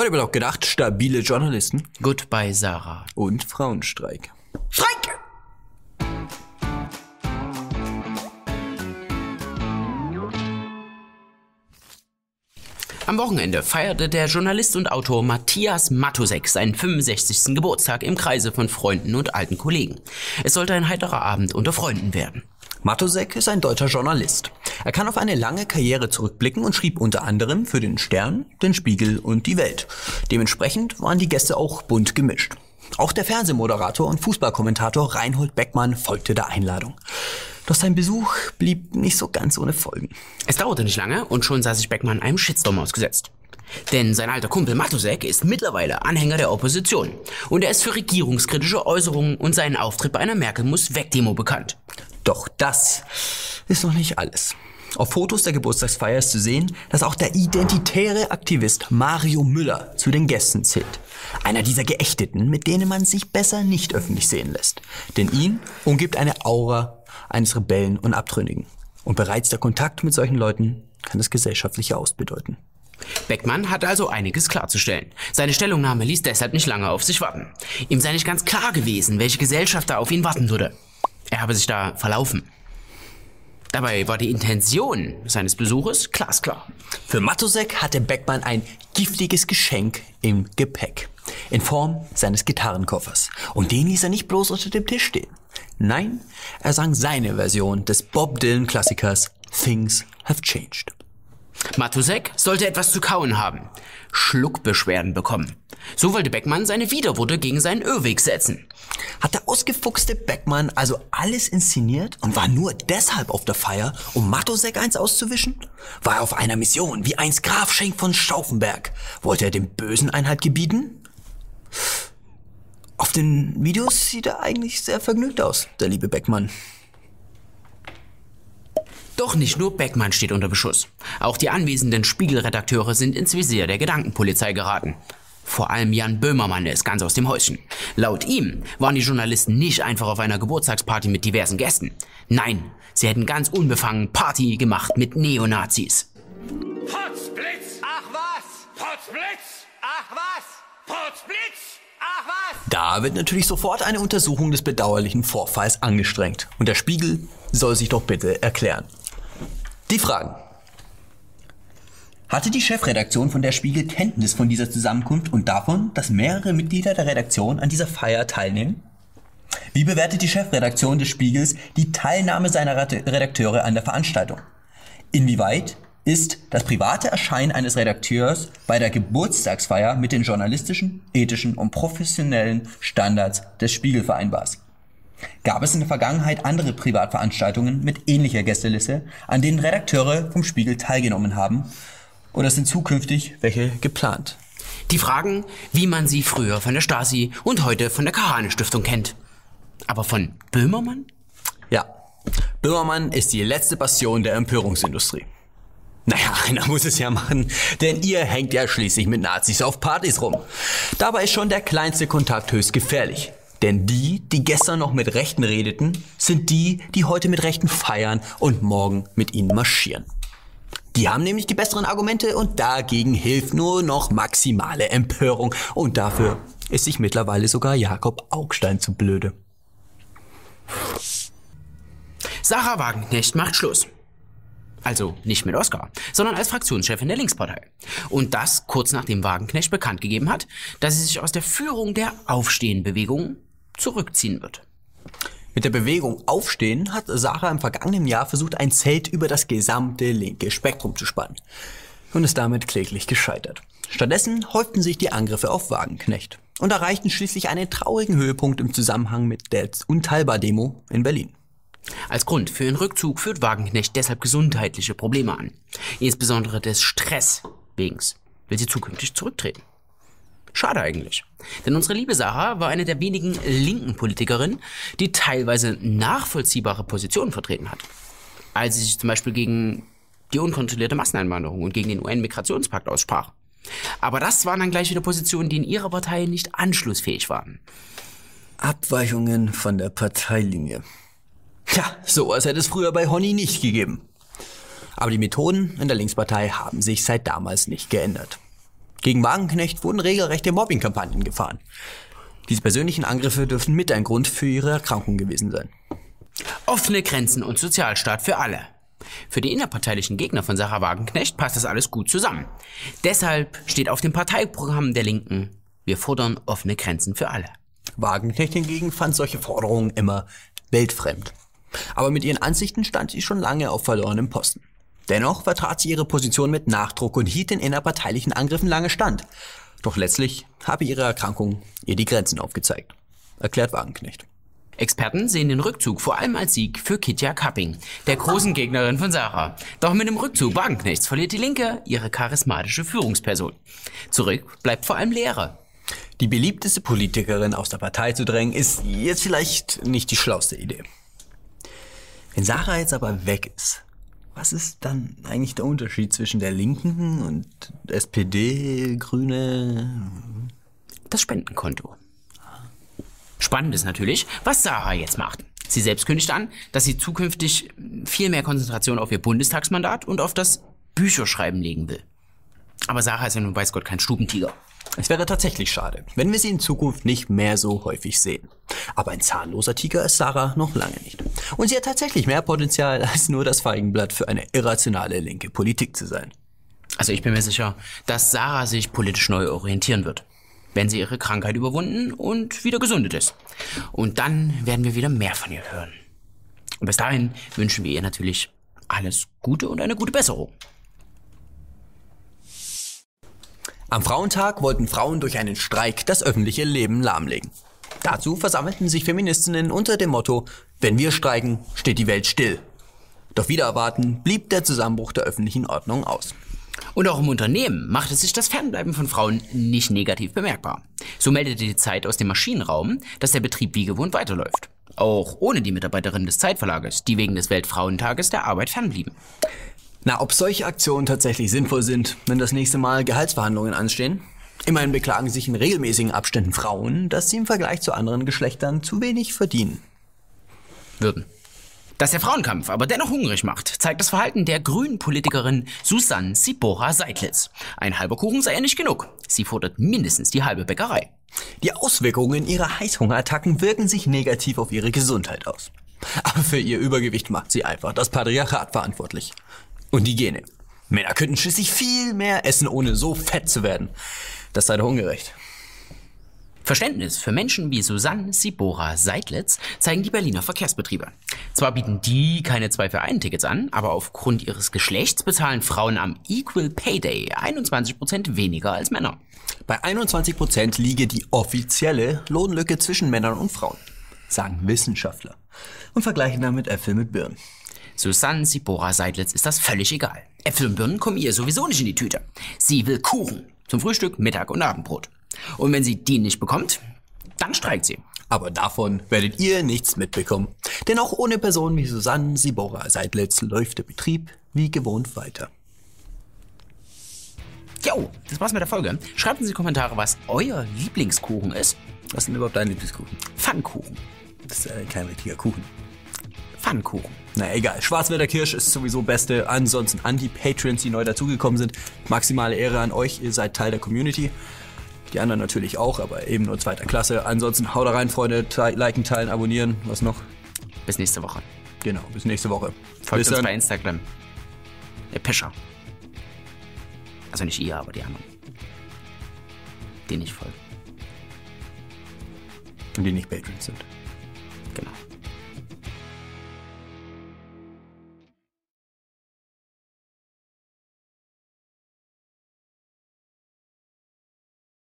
Heute wird auch gedacht, stabile Journalisten Goodbye, Sarah. und Frauenstreik. Streik! Am Wochenende feierte der Journalist und Autor Matthias Matusek seinen 65. Geburtstag im Kreise von Freunden und alten Kollegen. Es sollte ein heiterer Abend unter Freunden werden. Matusek ist ein deutscher Journalist. Er kann auf eine lange Karriere zurückblicken und schrieb unter anderem für den Stern, den Spiegel und die Welt. Dementsprechend waren die Gäste auch bunt gemischt. Auch der Fernsehmoderator und Fußballkommentator Reinhold Beckmann folgte der Einladung. Doch sein Besuch blieb nicht so ganz ohne Folgen. Es dauerte nicht lange und schon sah sich Beckmann einem Shitstorm ausgesetzt. Denn sein alter Kumpel Matusek ist mittlerweile Anhänger der Opposition und er ist für regierungskritische Äußerungen und seinen Auftritt bei einer Merkel-muss-weg-Demo bekannt. Doch das ist noch nicht alles. Auf Fotos der Geburtstagsfeier ist zu sehen, dass auch der identitäre Aktivist Mario Müller zu den Gästen zählt. Einer dieser Geächteten, mit denen man sich besser nicht öffentlich sehen lässt. Denn ihn umgibt eine Aura eines Rebellen und Abtrünnigen. Und bereits der Kontakt mit solchen Leuten kann das gesellschaftliche Aus bedeuten. Beckmann hatte also einiges klarzustellen. Seine Stellungnahme ließ deshalb nicht lange auf sich warten. Ihm sei nicht ganz klar gewesen, welche Gesellschaft da auf ihn warten würde. Er habe sich da verlaufen. Dabei war die Intention seines Besuches glasklar. Für Matusek hatte Beckmann ein giftiges Geschenk im Gepäck. In Form seines Gitarrenkoffers. Und den ließ er nicht bloß unter dem Tisch stehen. Nein, er sang seine Version des Bob Dylan Klassikers Things Have Changed. Matusek sollte etwas zu kauen haben. Schluckbeschwerden bekommen. So wollte Beckmann seine Widerworte gegen seinen Irrweg setzen. Hat der ausgefuchste Beckmann also alles inszeniert und war nur deshalb auf der Feier, um Matusek eins auszuwischen? War er auf einer Mission, wie einst Graf Schenk von Stauffenberg? Wollte er dem Bösen Einhalt gebieten? Auf den Videos sieht er eigentlich sehr vergnügt aus, der liebe Beckmann. Doch nicht nur Beckmann steht unter Beschuss. Auch die anwesenden Spiegelredakteure sind ins Visier der Gedankenpolizei geraten. Vor allem Jan Böhmermann ist ganz aus dem Häuschen. Laut ihm waren die Journalisten nicht einfach auf einer Geburtstagsparty mit diversen Gästen. Nein, sie hätten ganz unbefangen Party gemacht mit Neonazis. Potzblitz! Ach was! Potzblitz! Ach was! Potzblitz! Ach was! Da wird natürlich sofort eine Untersuchung des bedauerlichen Vorfalls angestrengt. Und der Spiegel soll sich doch bitte erklären. Die Fragen. Hatte die Chefredaktion von der Spiegel Kenntnis von dieser Zusammenkunft und davon, dass mehrere Mitglieder der Redaktion an dieser Feier teilnehmen? Wie bewertet die Chefredaktion des Spiegels die Teilnahme seiner Red- Redakteure an der Veranstaltung? Inwieweit ist das private Erscheinen eines Redakteurs bei der Geburtstagsfeier mit den journalistischen, ethischen und professionellen Standards des Spiegel vereinbar? Gab es in der Vergangenheit andere Privatveranstaltungen mit ähnlicher Gästeliste, an denen Redakteure vom Spiegel teilgenommen haben? Oder sind zukünftig welche geplant? Die Fragen, wie man sie früher von der Stasi und heute von der Kahane-Stiftung kennt. Aber von Böhmermann? Ja, Böhmermann ist die letzte Passion der Empörungsindustrie. Naja, einer muss es ja machen, denn ihr hängt ja schließlich mit Nazis auf Partys rum. Dabei ist schon der kleinste Kontakt höchst gefährlich. Denn die, die gestern noch mit Rechten redeten, sind die, die heute mit Rechten feiern und morgen mit ihnen marschieren. Die haben nämlich die besseren Argumente und dagegen hilft nur noch maximale Empörung. Und dafür ist sich mittlerweile sogar Jakob Augstein zu blöde. Sarah Wagenknecht macht Schluss. Also nicht mit Oskar, sondern als Fraktionschefin der Linkspartei. Und das kurz nachdem Wagenknecht bekannt gegeben hat, dass sie sich aus der Führung der Aufstehenbewegung zurückziehen wird. Mit der Bewegung Aufstehen hat Sarah im vergangenen Jahr versucht, ein Zelt über das gesamte linke Spektrum zu spannen. Und ist damit kläglich gescheitert. Stattdessen häuften sich die Angriffe auf Wagenknecht und erreichten schließlich einen traurigen Höhepunkt im Zusammenhang mit der Unteilbar-Demo in Berlin. Als Grund für ihren Rückzug führt Wagenknecht deshalb gesundheitliche Probleme an. Insbesondere des Stress wegens will sie zukünftig zurücktreten. Schade eigentlich. Denn unsere liebe Sarah war eine der wenigen linken Politikerinnen, die teilweise nachvollziehbare Positionen vertreten hat. Als sie sich zum Beispiel gegen die unkontrollierte Masseneinwanderung und gegen den UN-Migrationspakt aussprach. Aber das waren dann gleich wieder Positionen, die in ihrer Partei nicht anschlussfähig waren. Abweichungen von der Parteilinie. Tja, sowas hätte es früher bei Honey nicht gegeben. Aber die Methoden in der Linkspartei haben sich seit damals nicht geändert. Gegen Wagenknecht wurden regelrechte Mobbingkampagnen gefahren. Diese persönlichen Angriffe dürften mit ein Grund für ihre Erkrankung gewesen sein. Offene Grenzen und Sozialstaat für alle. Für die innerparteilichen Gegner von Sarah Wagenknecht passt das alles gut zusammen. Deshalb steht auf dem Parteiprogramm der Linken, wir fordern offene Grenzen für alle. Wagenknecht hingegen fand solche Forderungen immer weltfremd. Aber mit ihren Ansichten stand sie schon lange auf verlorenem Posten. Dennoch vertrat sie ihre Position mit Nachdruck und hielt den innerparteilichen Angriffen lange stand. Doch letztlich habe ihre Erkrankung ihr die Grenzen aufgezeigt, erklärt Wagenknecht. Experten sehen den Rückzug vor allem als Sieg für Kitja Kapping, der großen Gegnerin von Sarah. Doch mit dem Rückzug Wagenknechts verliert die Linke ihre charismatische Führungsperson. Zurück bleibt vor allem Leere. Die beliebteste Politikerin aus der Partei zu drängen, ist jetzt vielleicht nicht die schlauste Idee. Wenn Sarah jetzt aber weg ist, was ist dann eigentlich der Unterschied zwischen der Linken und SPD, Grüne? Das Spendenkonto. Spannend ist natürlich, was Sarah jetzt macht. Sie selbst kündigt an, dass sie zukünftig viel mehr Konzentration auf ihr Bundestagsmandat und auf das Bücherschreiben legen will. Aber Sarah ist ja nun weiß Gott kein Stubentiger. Es wäre tatsächlich schade, wenn wir sie in Zukunft nicht mehr so häufig sehen. Aber ein zahnloser Tiger ist Sarah noch lange nicht. Und sie hat tatsächlich mehr Potenzial, als nur das Feigenblatt für eine irrationale linke Politik zu sein. Also ich bin mir sicher, dass Sarah sich politisch neu orientieren wird wenn sie ihre Krankheit überwunden und wieder gesundet ist. Und dann werden wir wieder mehr von ihr hören. Und bis dahin wünschen wir ihr natürlich alles Gute und eine gute Besserung. Am Frauentag wollten Frauen durch einen Streik das öffentliche Leben lahmlegen. Dazu versammelten sich Feministinnen unter dem Motto, wenn wir streiken, steht die Welt still. Doch wieder erwarten blieb der Zusammenbruch der öffentlichen Ordnung aus. Und auch im Unternehmen machte sich das Fernbleiben von Frauen nicht negativ bemerkbar. So meldete die Zeit aus dem Maschinenraum, dass der Betrieb wie gewohnt weiterläuft. Auch ohne die Mitarbeiterinnen des Zeitverlages, die wegen des Weltfrauentages der Arbeit fernblieben. Na, ob solche Aktionen tatsächlich sinnvoll sind, wenn das nächste Mal Gehaltsverhandlungen anstehen? Immerhin beklagen sich in regelmäßigen Abständen Frauen, dass sie im Vergleich zu anderen Geschlechtern zu wenig verdienen. Würden. Dass der Frauenkampf aber dennoch hungrig macht, zeigt das Verhalten der grünen Politikerin Susanne Sibora Seidlitz. Ein halber Kuchen sei ja nicht genug. Sie fordert mindestens die halbe Bäckerei. Die Auswirkungen ihrer Heißhungerattacken wirken sich negativ auf ihre Gesundheit aus. Aber für ihr Übergewicht macht sie einfach das Patriarchat verantwortlich. Und die Gene. Männer könnten schließlich viel mehr essen, ohne so fett zu werden. Das sei doch ungerecht. Verständnis für Menschen wie Susanne Sibora Seidlitz zeigen die Berliner Verkehrsbetriebe. Zwar bieten die keine 2 für 1 Tickets an, aber aufgrund ihres Geschlechts bezahlen Frauen am Equal Pay Day 21% weniger als Männer. Bei 21% liege die offizielle Lohnlücke zwischen Männern und Frauen, sagen Wissenschaftler und vergleichen damit Äpfel mit Birnen. Susanne Sibora Seidlitz ist das völlig egal. Äpfel und Birnen kommen ihr sowieso nicht in die Tüte. Sie will Kuchen zum Frühstück, Mittag und Abendbrot. Und wenn sie die nicht bekommt, dann streikt sie. Aber davon werdet ihr nichts mitbekommen. Denn auch ohne Personen wie Susanne Sibora Seidlitz läuft der Betrieb wie gewohnt weiter. Jo, das war's mit der Folge. Schreibt in die Kommentare, was euer Lieblingskuchen ist. Was ist denn überhaupt dein Lieblingskuchen? Pfannkuchen. Das ist äh, kein richtiger Kuchen. Pfannkuchen. Na egal, Schwarzwälder Kirsch ist sowieso beste. Ansonsten an die Patrons, die neu dazugekommen sind. Maximale Ehre an euch, ihr seid Teil der Community. Die anderen natürlich auch, aber eben nur zweiter Klasse. Ansonsten haut da rein, Freunde. Liken, teilen, abonnieren. Was noch? Bis nächste Woche. Genau, bis nächste Woche. Folgt bis uns dann. bei Instagram. Der Pischer. Also nicht ihr, aber die anderen. Den ich folge. Und die nicht Patrons sind.